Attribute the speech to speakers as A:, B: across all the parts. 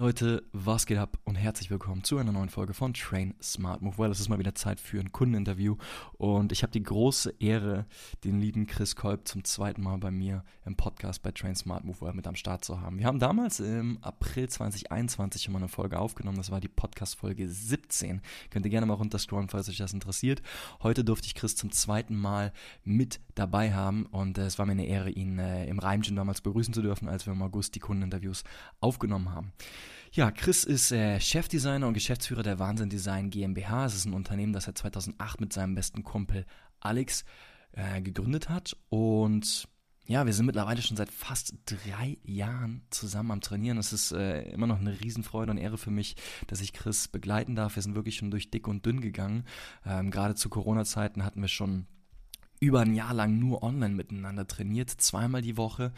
A: Leute, was geht ab und herzlich willkommen zu einer neuen Folge von Train Smart Move Well. Es ist mal wieder Zeit für ein Kundeninterview und ich habe die große Ehre, den lieben Chris Kolb zum zweiten Mal bei mir im Podcast bei Train Smart Move Well mit am Start zu haben. Wir haben damals im April 2021 schon mal eine Folge aufgenommen, das war die Podcast-Folge 17. Könnt ihr gerne mal runterscrollen, falls euch das interessiert. Heute durfte ich Chris zum zweiten Mal mit dabei haben und äh, es war mir eine Ehre, ihn äh, im Reimgym damals begrüßen zu dürfen, als wir im August die Kundeninterviews aufgenommen haben. Ja, Chris ist äh, Chefdesigner und Geschäftsführer der Wahnsinn Design GmbH. Es ist ein Unternehmen, das er 2008 mit seinem besten Kumpel Alex äh, gegründet hat. Und ja, wir sind mittlerweile schon seit fast drei Jahren zusammen am Trainieren. Es ist äh, immer noch eine Riesenfreude und Ehre für mich, dass ich Chris begleiten darf. Wir sind wirklich schon durch dick und dünn gegangen. Ähm, Gerade zu Corona-Zeiten hatten wir schon über ein Jahr lang nur online miteinander trainiert, zweimal die Woche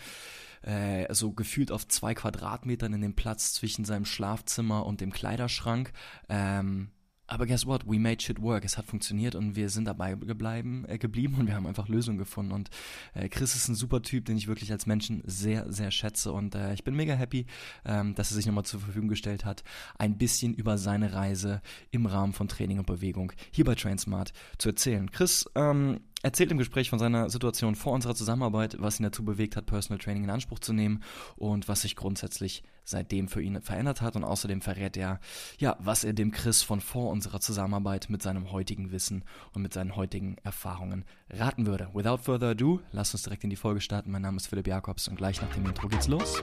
A: äh, so gefühlt auf zwei Quadratmetern in dem Platz zwischen seinem Schlafzimmer und dem Kleiderschrank. Ähm, aber guess what? We made shit work. Es hat funktioniert und wir sind dabei gebleiben, äh, geblieben und wir haben einfach Lösungen gefunden. Und äh, Chris ist ein super Typ, den ich wirklich als Menschen sehr, sehr schätze. Und äh, ich bin mega happy, ähm, dass er sich nochmal zur Verfügung gestellt hat, ein bisschen über seine Reise im Rahmen von Training und Bewegung hier bei Trainsmart zu erzählen. Chris, ähm, erzählt im Gespräch von seiner Situation vor unserer Zusammenarbeit, was ihn dazu bewegt hat, Personal Training in Anspruch zu nehmen und was sich grundsätzlich seitdem für ihn verändert hat. Und außerdem verrät er, ja, was er dem Chris von vor unserer Zusammenarbeit mit seinem heutigen Wissen und mit seinen heutigen Erfahrungen raten würde. Without further ado, lasst uns direkt in die Folge starten. Mein Name ist Philipp Jakobs und gleich nach dem Intro geht's los.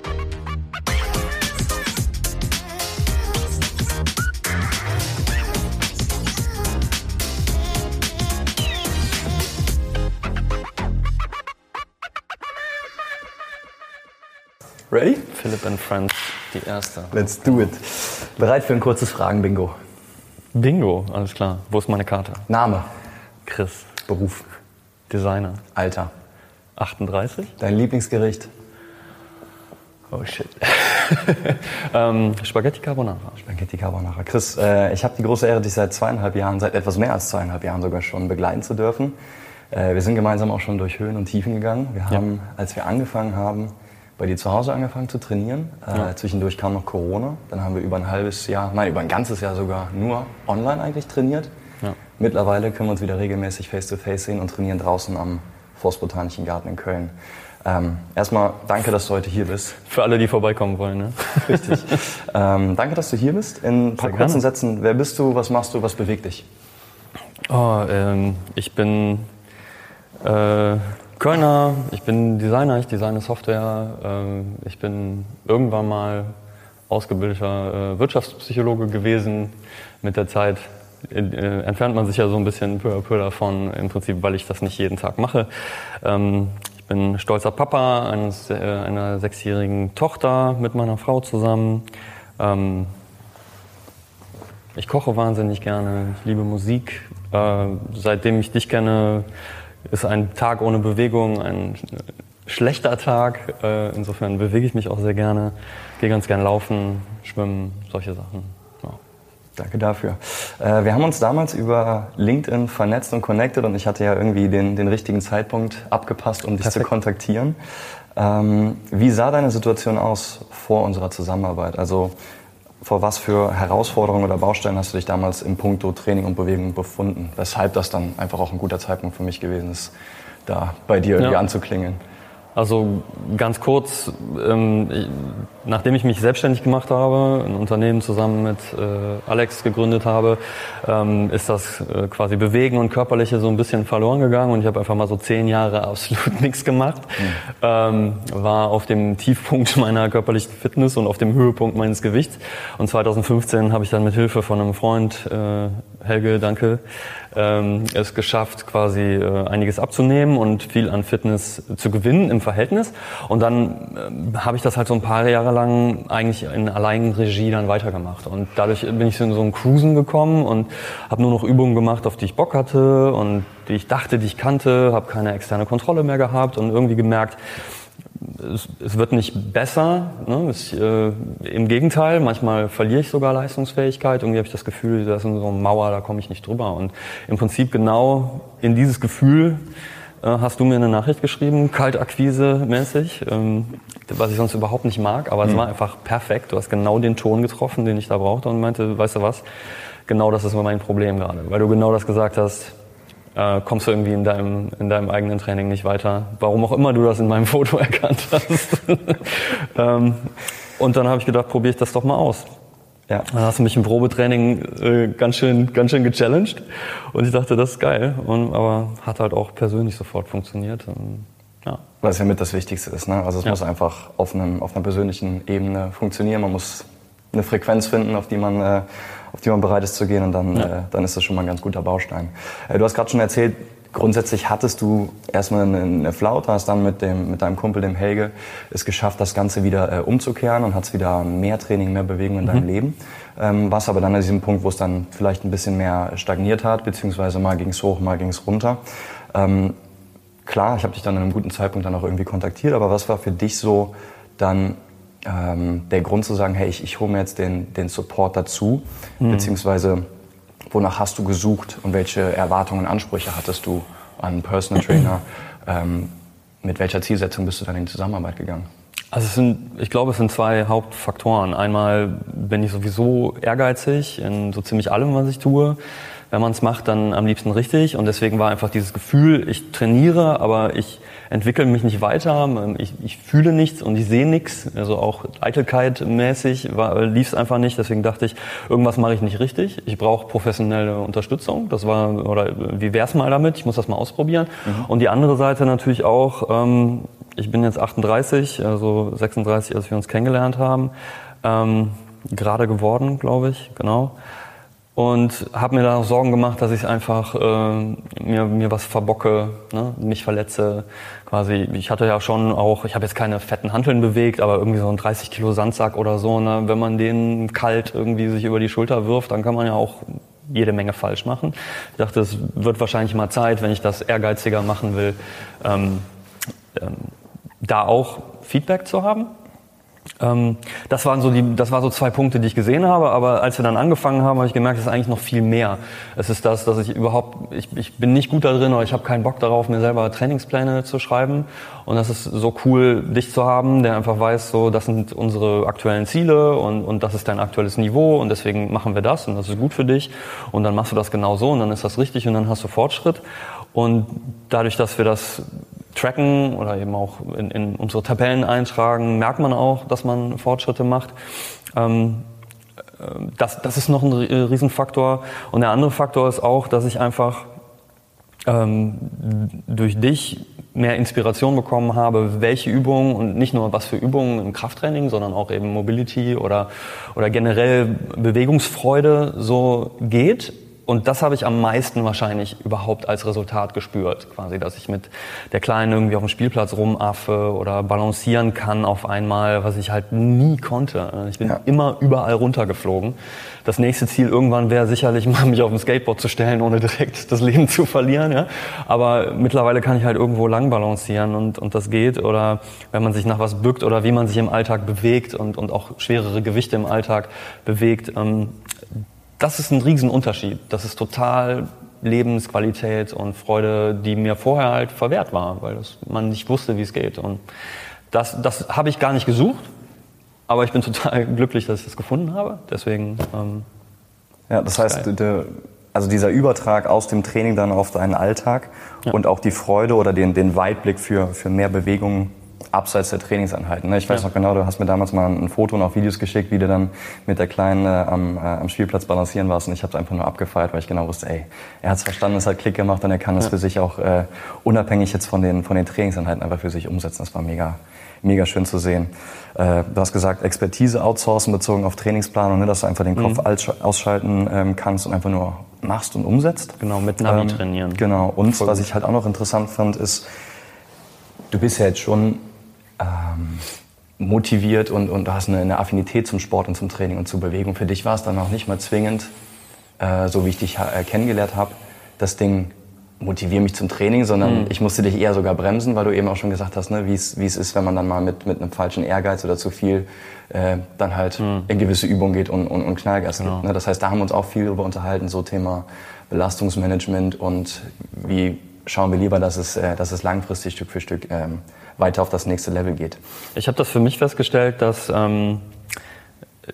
B: Ready?
A: Philipp and Friends, die erste.
B: Let's do it. Bereit für ein kurzes Fragen-Bingo?
A: Bingo, alles klar. Wo ist meine Karte?
B: Name,
A: Chris,
B: Beruf,
A: Designer.
B: Alter,
A: 38?
B: dein Lieblingsgericht,
A: Oh shit. ähm, Spaghetti Carbonara.
B: Spaghetti Carbonara. Chris, äh, ich habe die große Ehre, dich seit zweieinhalb Jahren, seit etwas mehr als zweieinhalb Jahren sogar schon begleiten zu dürfen. Äh, wir sind gemeinsam auch schon durch Höhen und Tiefen gegangen. Wir haben, als wir angefangen haben, bei dir zu Hause angefangen zu trainieren. Äh,
A: Ja.
B: Zwischendurch kam noch Corona. Dann haben wir über ein halbes Jahr, nein, über ein ganzes Jahr sogar nur online eigentlich trainiert.
A: Ja.
B: Mittlerweile können wir uns wieder regelmäßig face-to-face sehen und trainieren draußen am Forstbotanischen Garten in Köln. Ähm, erstmal danke, dass du heute hier bist.
A: Für alle, die vorbeikommen wollen, ne?
B: Richtig. ähm, danke, dass du hier bist. In ein paar
A: Sehr
B: kurzen
A: gerne.
B: Sätzen, wer bist du, was machst du, was bewegt dich?
A: Oh, ähm, ich bin äh, Kölner, ich bin Designer, ich designe Software. Ähm, ich bin irgendwann mal ausgebildeter äh, Wirtschaftspsychologe gewesen. Mit der Zeit äh, entfernt man sich ja so ein bisschen peu à peu davon, im Prinzip, weil ich das nicht jeden Tag mache. Ähm, ich bin stolzer Papa eines, äh, einer sechsjährigen Tochter mit meiner Frau zusammen. Ähm, ich koche wahnsinnig gerne, ich liebe Musik. Seitdem ich dich kenne, ist ein Tag ohne Bewegung ein schlechter Tag. Äh, insofern bewege ich mich auch sehr gerne. Gehe ganz gern laufen, schwimmen, solche Sachen. Ja.
B: Danke dafür. Äh, wir haben uns damals über LinkedIn vernetzt und connected und ich hatte ja irgendwie den, den richtigen Zeitpunkt abgepasst, um dich
A: Perfekt.
B: zu kontaktieren. Ähm, wie sah deine Situation aus vor unserer Zusammenarbeit? Also vor was für Herausforderungen oder Baustellen hast du dich damals im Puncto Training und Bewegung befunden? Weshalb das dann einfach auch ein guter Zeitpunkt für mich gewesen ist, da bei dir irgendwie
A: Ja.
B: anzuklingeln.
A: Also ganz kurz, ähm, ich, nachdem ich mich selbstständig gemacht habe, ein Unternehmen zusammen mit äh, Alex gegründet habe, ähm, ist das äh, quasi Bewegen und Körperliche so ein bisschen verloren gegangen und ich habe einfach mal so zehn Jahre absolut nichts gemacht. Ähm, war auf dem Tiefpunkt meiner körperlichen Fitness und auf dem Höhepunkt meines Gewichts. Und 2015 habe ich dann mit Hilfe von einem Freund, äh, Helge, danke, ähm, es geschafft, quasi äh, einiges abzunehmen und viel an Fitness zu gewinnen im Verhältnis. Und dann ähm, habe ich das halt so ein paar Jahre lang eigentlich in Alleinregie dann weitergemacht. Und dadurch bin ich so in so ein Cruisen gekommen und habe nur noch Übungen gemacht, auf die ich Bock hatte und die ich dachte, die ich kannte, habe keine externe Kontrolle mehr gehabt und irgendwie gemerkt, es, es wird nicht besser. Ne? Es, äh, Im Gegenteil, manchmal verliere ich sogar Leistungsfähigkeit. Irgendwie habe ich das Gefühl, da ist so eine Mauer, da komme ich nicht drüber. Und im Prinzip genau in dieses Gefühl äh, hast du mir eine Nachricht geschrieben, Kaltakquise-mäßig, ähm, was ich sonst überhaupt nicht mag, aber mhm. es war einfach perfekt. Du hast genau den Ton getroffen, den ich da brauchte und meinte, weißt du was, genau das ist mein Problem gerade, weil du genau das gesagt hast, äh, kommst du irgendwie in deinem, in deinem eigenen Training nicht weiter. Warum auch immer du das in meinem Foto erkannt hast. ähm, und dann habe ich gedacht, probiere ich das doch mal aus. Ja. Dann hast du mich im Probetraining äh, ganz schön, ganz schön gechallenged und ich dachte, das ist geil. Und, aber hat halt auch persönlich sofort funktioniert. Und,
B: ja. Was ja mit das Wichtigste ist. Ne? Also es ja. muss einfach auf, einem, auf einer persönlichen Ebene funktionieren. Man muss eine Frequenz finden, auf die man, äh, auf die man bereit ist zu gehen und dann, ja. äh, dann ist das schon mal ein ganz guter Baustein. Äh, du hast gerade schon erzählt, grundsätzlich hattest du erstmal eine, eine Flaute, hast dann mit, dem, mit deinem Kumpel, dem Helge, es geschafft, das Ganze wieder äh, umzukehren und hast wieder mehr Training, mehr Bewegung in deinem mhm. Leben. Ähm, was aber dann an diesem Punkt, wo es dann vielleicht ein bisschen mehr stagniert hat, beziehungsweise mal ging es hoch, mal ging es runter. Ähm, klar, ich habe dich dann an einem guten Zeitpunkt dann auch irgendwie kontaktiert, aber was war für dich so dann ähm, der Grund zu sagen, hey, ich, ich hole mir jetzt den, den Support dazu, mhm. beziehungsweise wonach hast du gesucht und welche Erwartungen und Ansprüche hattest du an einen Personal Trainer? ähm, mit welcher Zielsetzung bist du dann in die Zusammenarbeit gegangen?
A: Also sind, ich glaube, es sind zwei Hauptfaktoren. Einmal bin ich sowieso ehrgeizig in so ziemlich allem, was ich tue wenn man es macht, dann am liebsten richtig. Und deswegen war einfach dieses Gefühl, ich trainiere, aber ich entwickle mich nicht weiter, ich, ich fühle nichts und ich sehe nichts. Also auch Eitelkeit mäßig lief es einfach nicht. Deswegen dachte ich, irgendwas mache ich nicht richtig. Ich brauche professionelle Unterstützung. Das war, oder wie wär's mal damit? Ich muss das mal ausprobieren. Mhm. Und die andere Seite natürlich auch, ähm, ich bin jetzt 38, also 36, als wir uns kennengelernt haben. Ähm, gerade geworden, glaube ich, genau und habe mir da auch Sorgen gemacht, dass ich einfach äh, mir, mir was verbocke, ne? mich verletze. Quasi, ich hatte ja schon auch, ich habe jetzt keine fetten Hanteln bewegt, aber irgendwie so ein 30 Kilo Sandsack oder so. Ne? Wenn man den kalt irgendwie sich über die Schulter wirft, dann kann man ja auch jede Menge falsch machen. Ich dachte, es wird wahrscheinlich mal Zeit, wenn ich das ehrgeiziger machen will, ähm, ähm, da auch Feedback zu haben ähm, das waren so die, das war so zwei Punkte, die ich gesehen habe. Aber als wir dann angefangen haben, habe ich gemerkt, es ist eigentlich noch viel mehr. Es ist das, dass ich überhaupt, ich, ich bin nicht gut da drin oder ich habe keinen Bock darauf, mir selber Trainingspläne zu schreiben. Und das ist so cool, dich zu haben, der einfach weiß, so, das sind unsere aktuellen Ziele und, und das ist dein aktuelles Niveau und deswegen machen wir das und das ist gut für dich. Und dann machst du das genau so und dann ist das richtig und dann hast du Fortschritt. Und dadurch, dass wir das tracken oder eben auch in, in unsere Tabellen eintragen, merkt man auch, dass man Fortschritte macht. Ähm, äh, das, das ist noch ein Riesenfaktor. Und der andere Faktor ist auch, dass ich einfach ähm, durch dich mehr Inspiration bekommen habe, welche Übungen und nicht nur was für Übungen im Krafttraining, sondern auch eben Mobility oder, oder generell Bewegungsfreude so geht und das habe ich am meisten wahrscheinlich überhaupt als Resultat gespürt, quasi, dass ich mit der Kleinen irgendwie auf dem Spielplatz rumaffe oder balancieren kann auf einmal, was ich halt nie konnte. Ich bin ja. immer überall runtergeflogen. Das nächste Ziel irgendwann wäre sicherlich mal mich auf dem Skateboard zu stellen, ohne direkt das Leben zu verlieren. Ja? Aber mittlerweile kann ich halt irgendwo lang balancieren und, und das geht. Oder wenn man sich nach was bückt oder wie man sich im Alltag bewegt und, und auch schwerere Gewichte im Alltag bewegt. Ähm, das ist ein Riesenunterschied. Das ist total Lebensqualität und Freude, die mir vorher halt verwehrt war, weil das, man nicht wusste, wie es geht. Und das, das habe ich gar nicht gesucht, aber ich bin total glücklich, dass ich das gefunden habe. Deswegen. Ähm,
B: ja, das heißt, der, also dieser Übertrag aus dem Training dann auf deinen Alltag ja. und auch die Freude oder den, den Weitblick für, für mehr Bewegung abseits der Trainingseinheiten. Ne? Ich weiß ja. noch genau, du hast mir damals mal ein Foto und auch Videos geschickt, wie du dann mit der Kleinen äh, am, äh, am Spielplatz balancieren warst und ich habe es einfach nur abgefeiert, weil ich genau wusste, ey, er hat es verstanden, es hat Klick gemacht und er kann es ja. für sich auch äh, unabhängig jetzt von den, von den Trainingseinheiten einfach für sich umsetzen. Das war mega, mega schön zu sehen. Äh, du hast gesagt, Expertise outsourcen bezogen auf Trainingsplanung, ne, dass du einfach den Kopf mhm. ausschalten ähm, kannst und einfach nur machst und umsetzt.
A: Genau, mit Navi ähm, trainieren.
B: Genau. Und Voll was ich halt auch noch interessant fand, ist, du bist ja jetzt schon ähm, motiviert und, und du hast eine, eine, Affinität zum Sport und zum Training und zur Bewegung. Für dich war es dann auch nicht mal zwingend, äh, so wie ich dich äh, kennengelernt habe, das Ding motiviere mich zum Training, sondern mhm. ich musste dich eher sogar bremsen, weil du eben auch schon gesagt hast, ne, wie es ist, wenn man dann mal mit, mit einem falschen Ehrgeiz oder zu viel äh, dann halt mhm. in gewisse Übungen geht und, und, und Knallgas genau. gibt. Ne? Das heißt, da haben wir uns auch viel darüber unterhalten, so Thema Belastungsmanagement und wie
C: schauen wir lieber, dass es, äh, dass es langfristig Stück für Stück ähm, weiter auf das nächste Level geht.
A: Ich habe das für mich festgestellt, dass, ähm,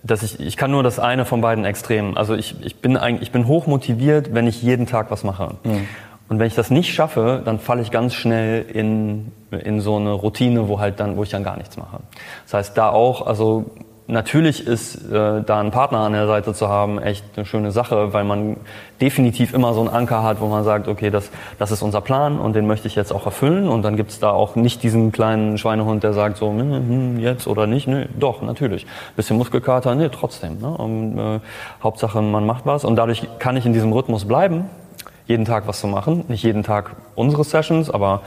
A: dass ich, ich kann nur das eine von beiden Extremen. Also ich, ich, bin, eigentlich, ich bin hoch motiviert, wenn ich jeden Tag was mache. Mhm. Und wenn ich das nicht schaffe, dann falle ich ganz schnell in, in so eine Routine, wo halt dann, wo ich dann gar nichts mache. Das heißt, da auch, also natürlich ist äh, da ein Partner an der Seite zu haben echt eine schöne Sache, weil man definitiv immer so einen Anker hat, wo man sagt, okay, das, das ist unser Plan und den möchte ich jetzt auch erfüllen. Und dann gibt's da auch nicht diesen kleinen Schweinehund, der sagt so, hm, hm, jetzt oder nicht. Nö, doch, natürlich. Bisschen Muskelkater, nee, trotzdem. Ne? Und, äh, Hauptsache, man macht was. Und dadurch kann ich in diesem Rhythmus bleiben, jeden Tag was zu machen. Nicht jeden Tag unsere Sessions, aber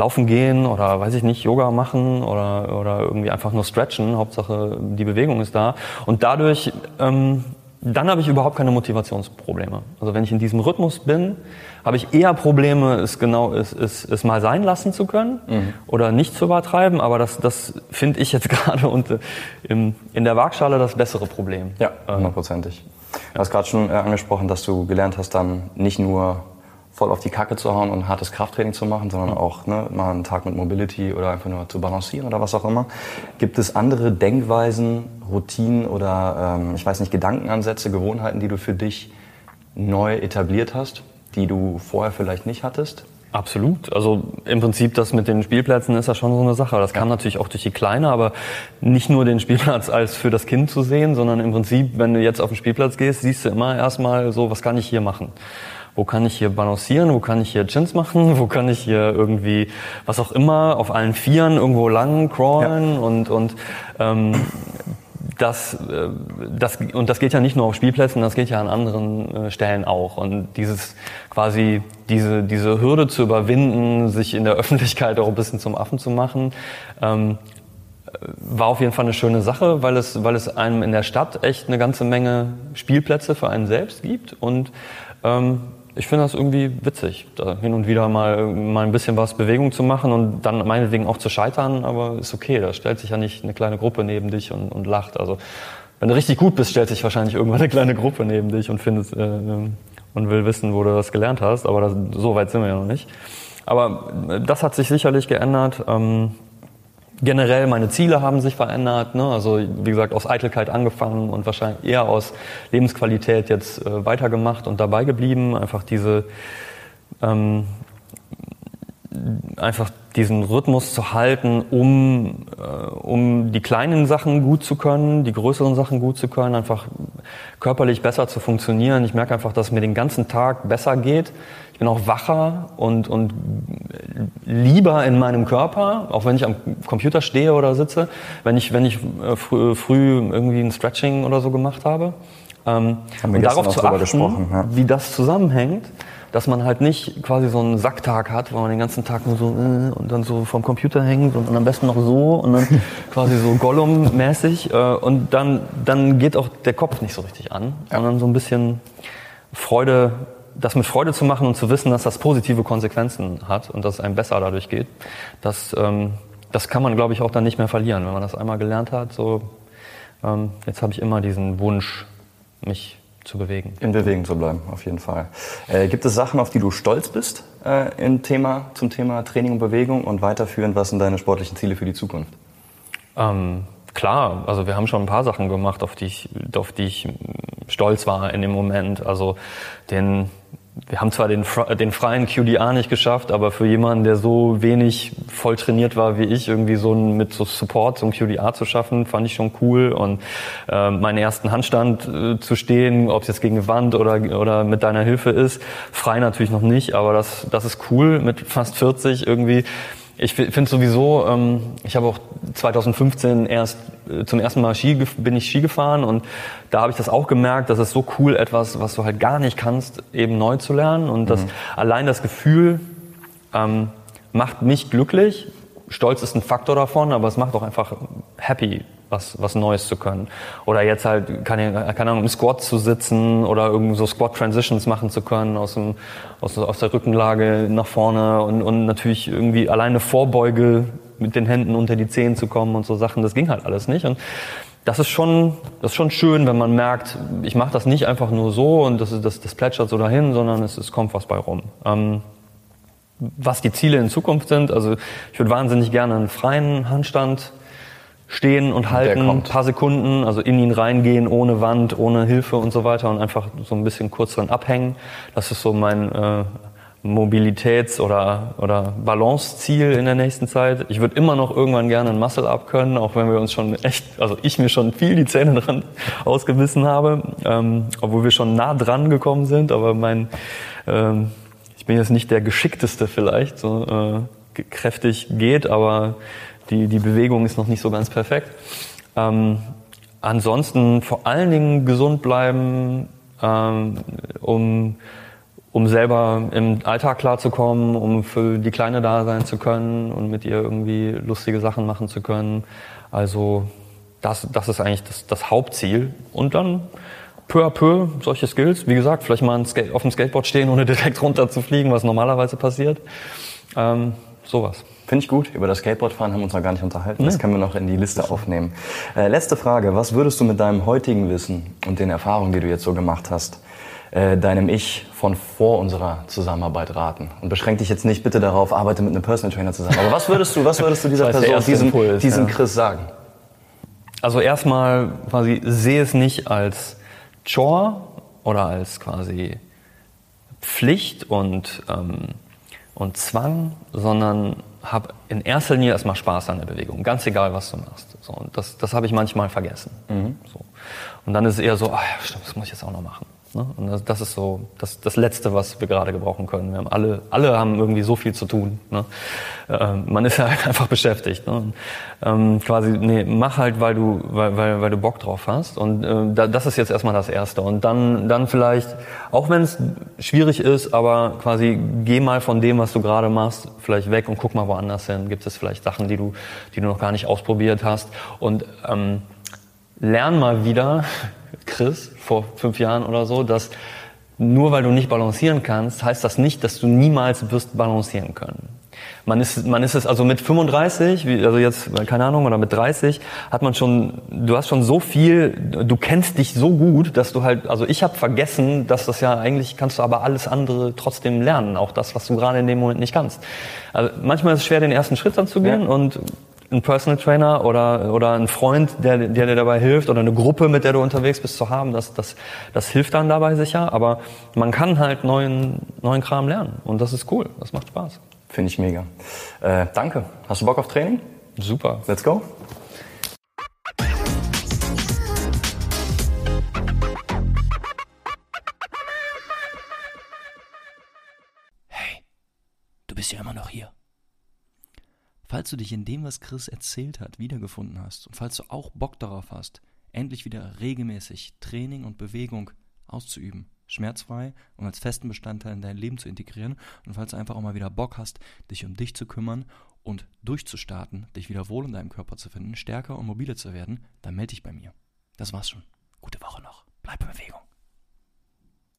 A: laufen gehen oder weiß ich nicht, Yoga machen oder, oder irgendwie einfach nur stretchen. Hauptsache die Bewegung ist da. Und dadurch, ähm, dann habe ich überhaupt keine Motivationsprobleme. Also wenn ich in diesem Rhythmus bin, habe ich eher Probleme, es genau es, es, es mal sein lassen zu können mhm. oder nicht zu übertreiben. Aber das, das finde ich jetzt gerade und, in, in der Waagschale das bessere Problem.
C: Ja, hundertprozentig. Du hast gerade schon äh, angesprochen, dass du gelernt hast, dann nicht nur voll auf die Kacke zu hauen und hartes Krafttraining zu machen, sondern auch ne, mal einen Tag mit Mobility oder einfach nur zu balancieren oder was auch immer. Gibt es andere Denkweisen, Routinen oder ähm, ich weiß nicht, Gedankenansätze, Gewohnheiten, die du für dich neu etabliert hast, die du vorher vielleicht nicht hattest?
A: Absolut. Also im Prinzip das mit den Spielplätzen ist ja schon so eine Sache. Das kam natürlich auch durch die Kleine, aber nicht nur den Spielplatz als für das Kind zu sehen, sondern im Prinzip, wenn du jetzt auf den Spielplatz gehst, siehst du immer erstmal so, was kann ich hier machen? Wo kann ich hier balancieren, wo kann ich hier Chins machen, wo kann ich hier irgendwie, was auch immer, auf allen Vieren irgendwo lang crawlen ja. und, und ähm, das, äh, das, und das geht ja nicht nur auf Spielplätzen, das geht ja an anderen äh, Stellen auch. Und dieses quasi diese, diese Hürde zu überwinden, sich in der Öffentlichkeit auch ein bisschen zum Affen zu machen, ähm, war auf jeden Fall eine schöne Sache, weil es, weil es einem in der Stadt echt eine ganze Menge Spielplätze für einen selbst gibt und ähm, ich finde das irgendwie witzig, da hin und wieder mal, mal ein bisschen was Bewegung zu machen und dann meinetwegen auch zu scheitern, aber ist okay, da stellt sich ja nicht eine kleine Gruppe neben dich und, und lacht. Also wenn du richtig gut bist, stellt sich wahrscheinlich irgendwann eine kleine Gruppe neben dich und findet äh, und will wissen, wo du das gelernt hast, aber das, so weit sind wir ja noch nicht. Aber äh, das hat sich sicherlich geändert. Ähm, generell meine Ziele haben sich verändert. Ne? Also wie gesagt, aus Eitelkeit angefangen und wahrscheinlich eher aus Lebensqualität jetzt äh, weitergemacht und dabei geblieben. Einfach diese ähm, einfach diesen Rhythmus zu halten, um, äh, um die kleinen Sachen gut zu können, die größeren Sachen gut zu können, einfach körperlich besser zu funktionieren. Ich merke einfach, dass es mir den ganzen Tag besser geht bin auch wacher und, und lieber in meinem Körper, auch wenn ich am Computer stehe oder sitze, wenn ich, wenn ich äh, früh, früh irgendwie ein Stretching oder so gemacht habe. Ähm, Haben wir und darauf zu achten, ja. wie das zusammenhängt, dass man halt nicht quasi so einen Sacktag hat, wo man den ganzen Tag nur so äh, und dann so vom Computer hängt und, und am besten noch so und dann quasi so Gollum-mäßig äh, und dann, dann geht auch der Kopf nicht so richtig an, ja. sondern so ein bisschen Freude das mit Freude zu machen und zu wissen, dass das positive Konsequenzen hat und dass es einem besser dadurch geht, das, ähm, das kann man, glaube ich, auch dann nicht mehr verlieren, wenn man das einmal gelernt hat. So, ähm, jetzt habe ich immer diesen Wunsch, mich zu bewegen.
C: In Bewegung zu bleiben, auf jeden Fall. Äh, gibt es Sachen, auf die du stolz bist äh, im Thema, zum Thema Training und Bewegung und weiterführend, was sind deine sportlichen Ziele für die Zukunft?
A: Ähm, klar, also wir haben schon ein paar Sachen gemacht, auf die ich, auf die ich stolz war in dem Moment. Also den wir haben zwar den, den freien QDA nicht geschafft, aber für jemanden, der so wenig voll trainiert war wie ich, irgendwie so ein, mit so Support so ein QDA zu schaffen, fand ich schon cool. Und äh, meinen ersten Handstand äh, zu stehen, ob es jetzt gegen Wand oder, oder mit deiner Hilfe ist, frei natürlich noch nicht, aber das, das ist cool mit fast 40 irgendwie ich finde sowieso, ähm, ich habe auch 2015 erst äh, zum ersten Mal Ski, bin ich Ski gefahren und da habe ich das auch gemerkt, dass es so cool etwas, was du halt gar nicht kannst, eben neu zu lernen und mhm. das allein das Gefühl ähm, macht mich glücklich. Stolz ist ein Faktor davon, aber es macht auch einfach happy, was, was Neues zu können. Oder jetzt halt, keine, keine Ahnung, im Squat zu sitzen oder irgend so Squat Transitions machen zu können aus, dem, aus, aus der Rückenlage nach vorne und, und natürlich irgendwie alleine Vorbeuge mit den Händen unter die Zehen zu kommen und so Sachen. Das ging halt alles nicht. Und das ist schon, das ist schon schön, wenn man merkt, ich mache das nicht einfach nur so und das, das, das plätschert so dahin, sondern es, es kommt was bei rum. Ähm, was die Ziele in Zukunft sind. Also ich würde wahnsinnig gerne einen freien Handstand stehen und halten, ein paar Sekunden, also in ihn reingehen, ohne Wand, ohne Hilfe und so weiter und einfach so ein bisschen kurz dran abhängen. Das ist so mein äh, Mobilitäts- oder, oder Balance-Ziel in der nächsten Zeit. Ich würde immer noch irgendwann gerne ein Muscle-Up können, auch wenn wir uns schon echt, also ich mir schon viel die Zähne dran ausgebissen habe, ähm, obwohl wir schon nah dran gekommen sind, aber mein, ähm, ich bin jetzt nicht der geschickteste vielleicht, so äh, kräftig geht, aber die, die Bewegung ist noch nicht so ganz perfekt. Ähm, ansonsten vor allen Dingen gesund bleiben, ähm, um um selber im Alltag klarzukommen, um für die Kleine da sein zu können und mit ihr irgendwie lustige Sachen machen zu können. Also das, das ist eigentlich das, das Hauptziel. Und dann peu à peu solche Skills. Wie gesagt, vielleicht mal auf dem Skateboard stehen, ohne direkt runterzufliegen, was normalerweise passiert. Ähm, sowas.
C: Finde ich gut. Über das Skateboardfahren haben wir uns noch gar nicht unterhalten. Das können wir noch in die Liste aufnehmen. Äh, letzte Frage. Was würdest du mit deinem heutigen Wissen und den Erfahrungen, die du jetzt so gemacht hast, äh, deinem Ich von vor unserer Zusammenarbeit raten? Und beschränk dich jetzt nicht bitte darauf, arbeite mit einem Personal Trainer zusammen. Aber was würdest du, was würdest du dieser Person, diesem, Impuls, diesem ja. Chris sagen?
A: Also erstmal quasi sehe es nicht als Chore oder als quasi Pflicht und, ähm, und Zwang, sondern hab in erster Linie erstmal Spaß an der Bewegung, ganz egal, was du machst. So, und das, das habe ich manchmal vergessen. Mhm. So. Und dann ist es eher so, ach stimmt, das muss ich jetzt auch noch machen. Ne? Und das, ist so das, das Letzte, was wir gerade gebrauchen können. Wir haben alle, alle haben irgendwie so viel zu tun. Ne? Ähm, man ist halt einfach beschäftigt. Ne? Ähm, quasi, nee, mach halt, weil du, weil, weil, weil du Bock drauf hast. Und äh, da, das ist jetzt erstmal das Erste. Und dann, dann vielleicht, auch wenn es schwierig ist, aber quasi geh mal von dem, was du gerade machst, vielleicht weg und guck mal woanders hin. Gibt es vielleicht Sachen, die du, die du noch gar nicht ausprobiert hast? Und ähm, lern mal wieder Chris vor fünf Jahren oder so, dass nur weil du nicht balancieren kannst, heißt das nicht, dass du niemals wirst balancieren können. Man ist, man ist es also mit 35, also jetzt keine Ahnung oder mit 30 hat man schon, du hast schon so viel, du kennst dich so gut, dass du halt, also ich habe vergessen, dass das ja eigentlich kannst du aber alles andere trotzdem lernen, auch das, was du gerade in dem Moment nicht kannst. Also manchmal ist es schwer, den ersten Schritt anzugehen ja. und einen Personal Trainer oder, oder einen Freund, der, der dir dabei hilft oder eine Gruppe, mit der du unterwegs bist, zu haben, das, das, das hilft dann dabei sicher. Aber man kann halt neuen, neuen Kram lernen und das ist cool, das macht Spaß.
C: Finde ich mega. Äh, danke. Hast du Bock auf Training?
A: Super.
C: Let's go.
B: Hey, du bist ja immer noch hier. Falls du dich in dem, was Chris erzählt hat, wiedergefunden hast und falls du auch Bock darauf hast, endlich wieder regelmäßig Training und Bewegung auszuüben, schmerzfrei und als festen Bestandteil in dein Leben zu integrieren und falls du einfach auch mal wieder Bock hast, dich um dich zu kümmern und durchzustarten, dich wieder wohl in deinem Körper zu finden, stärker und mobiler zu werden, dann melde dich bei mir. Das war's schon. Gute Woche noch. Bleib in Bewegung.